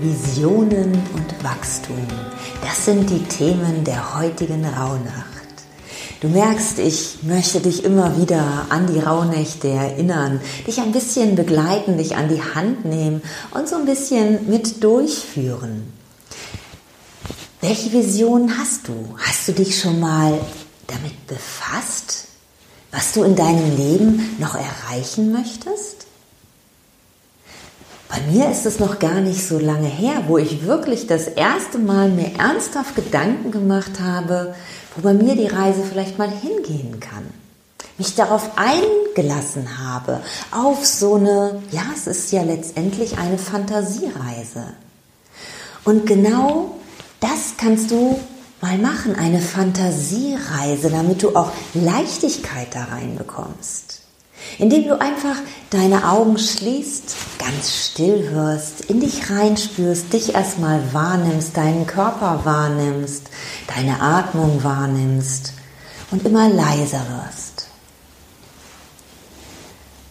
Visionen und Wachstum, das sind die Themen der heutigen Rauhnacht. Du merkst, ich möchte dich immer wieder an die Rauhnächte erinnern, dich ein bisschen begleiten, dich an die Hand nehmen und so ein bisschen mit durchführen. Welche Visionen hast du? Hast du dich schon mal damit befasst, was du in deinem Leben noch erreichen möchtest? Bei mir ist es noch gar nicht so lange her, wo ich wirklich das erste Mal mir ernsthaft Gedanken gemacht habe, wo bei mir die Reise vielleicht mal hingehen kann. Mich darauf eingelassen habe, auf so eine, ja, es ist ja letztendlich eine Fantasiereise. Und genau das kannst du mal machen, eine Fantasiereise, damit du auch Leichtigkeit da reinbekommst indem du einfach deine Augen schließt, ganz still wirst, in dich reinspürst, dich erstmal wahrnimmst, deinen Körper wahrnimmst, deine Atmung wahrnimmst und immer leiser wirst.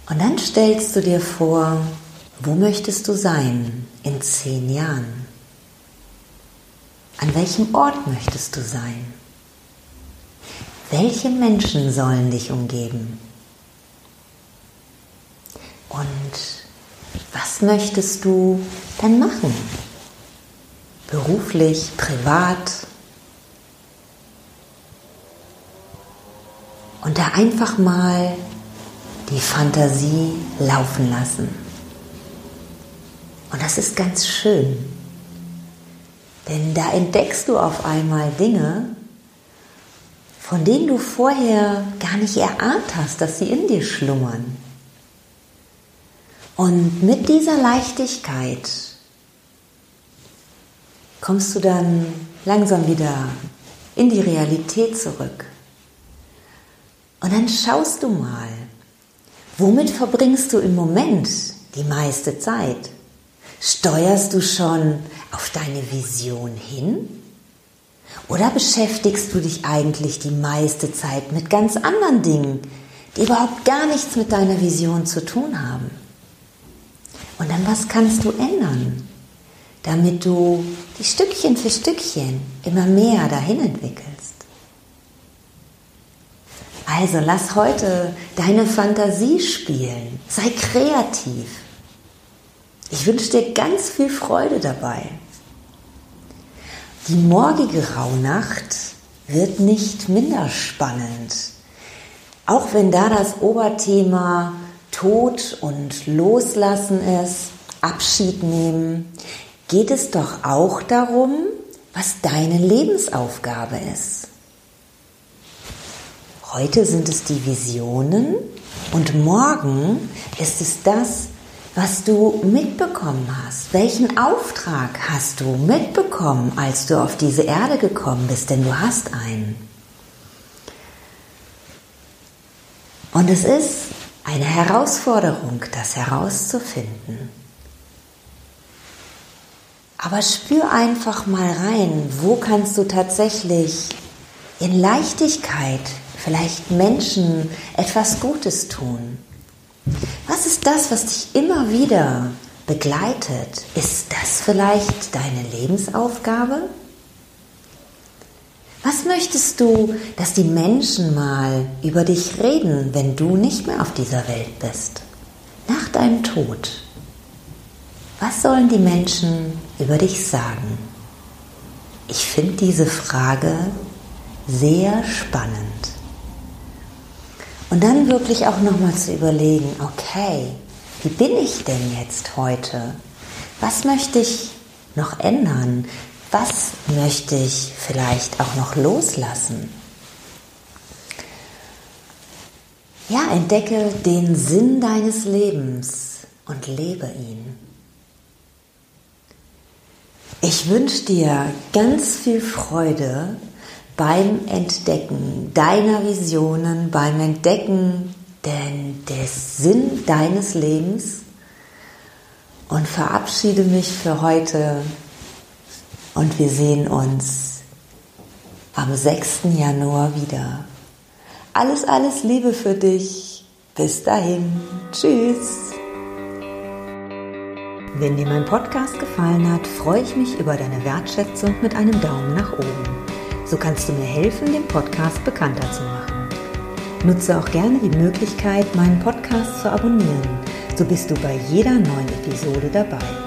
Und dann stellst du dir vor, wo möchtest du sein in zehn Jahren? An welchem Ort möchtest du sein? Welche Menschen sollen dich umgeben? Und was möchtest du dann machen? Beruflich, privat? Und da einfach mal die Fantasie laufen lassen. Und das ist ganz schön. Denn da entdeckst du auf einmal Dinge, von denen du vorher gar nicht erahnt hast, dass sie in dir schlummern. Und mit dieser Leichtigkeit kommst du dann langsam wieder in die Realität zurück. Und dann schaust du mal, womit verbringst du im Moment die meiste Zeit? Steuerst du schon auf deine Vision hin? Oder beschäftigst du dich eigentlich die meiste Zeit mit ganz anderen Dingen, die überhaupt gar nichts mit deiner Vision zu tun haben? Und dann, was kannst du ändern, damit du die Stückchen für Stückchen immer mehr dahin entwickelst? Also lass heute deine Fantasie spielen. Sei kreativ. Ich wünsche dir ganz viel Freude dabei. Die morgige Rauhnacht wird nicht minder spannend. Auch wenn da das Oberthema Tod und Loslassen ist, Abschied nehmen, geht es doch auch darum, was deine Lebensaufgabe ist. Heute sind es die Visionen und morgen ist es das, was du mitbekommen hast. Welchen Auftrag hast du mitbekommen, als du auf diese Erde gekommen bist? Denn du hast einen. Und es ist eine Herausforderung, das herauszufinden. Aber spür einfach mal rein, wo kannst du tatsächlich in Leichtigkeit vielleicht Menschen etwas Gutes tun. Was ist das, was dich immer wieder begleitet? Ist das vielleicht deine Lebensaufgabe? Was möchtest du, dass die Menschen mal über dich reden, wenn du nicht mehr auf dieser Welt bist? Nach deinem Tod. Was sollen die Menschen über dich sagen? Ich finde diese Frage sehr spannend. Und dann wirklich auch nochmal zu überlegen, okay, wie bin ich denn jetzt heute? Was möchte ich noch ändern? Was möchte ich vielleicht auch noch loslassen? Ja, entdecke den Sinn deines Lebens und lebe ihn. Ich wünsche dir ganz viel Freude beim Entdecken deiner Visionen, beim Entdecken denn des Sinn deines Lebens und verabschiede mich für heute und wir sehen uns am 6. Januar wieder. Alles, alles Liebe für dich. Bis dahin. Tschüss. Wenn dir mein Podcast gefallen hat, freue ich mich über deine Wertschätzung mit einem Daumen nach oben. So kannst du mir helfen, den Podcast bekannter zu machen. Nutze auch gerne die Möglichkeit, meinen Podcast zu abonnieren. So bist du bei jeder neuen Episode dabei.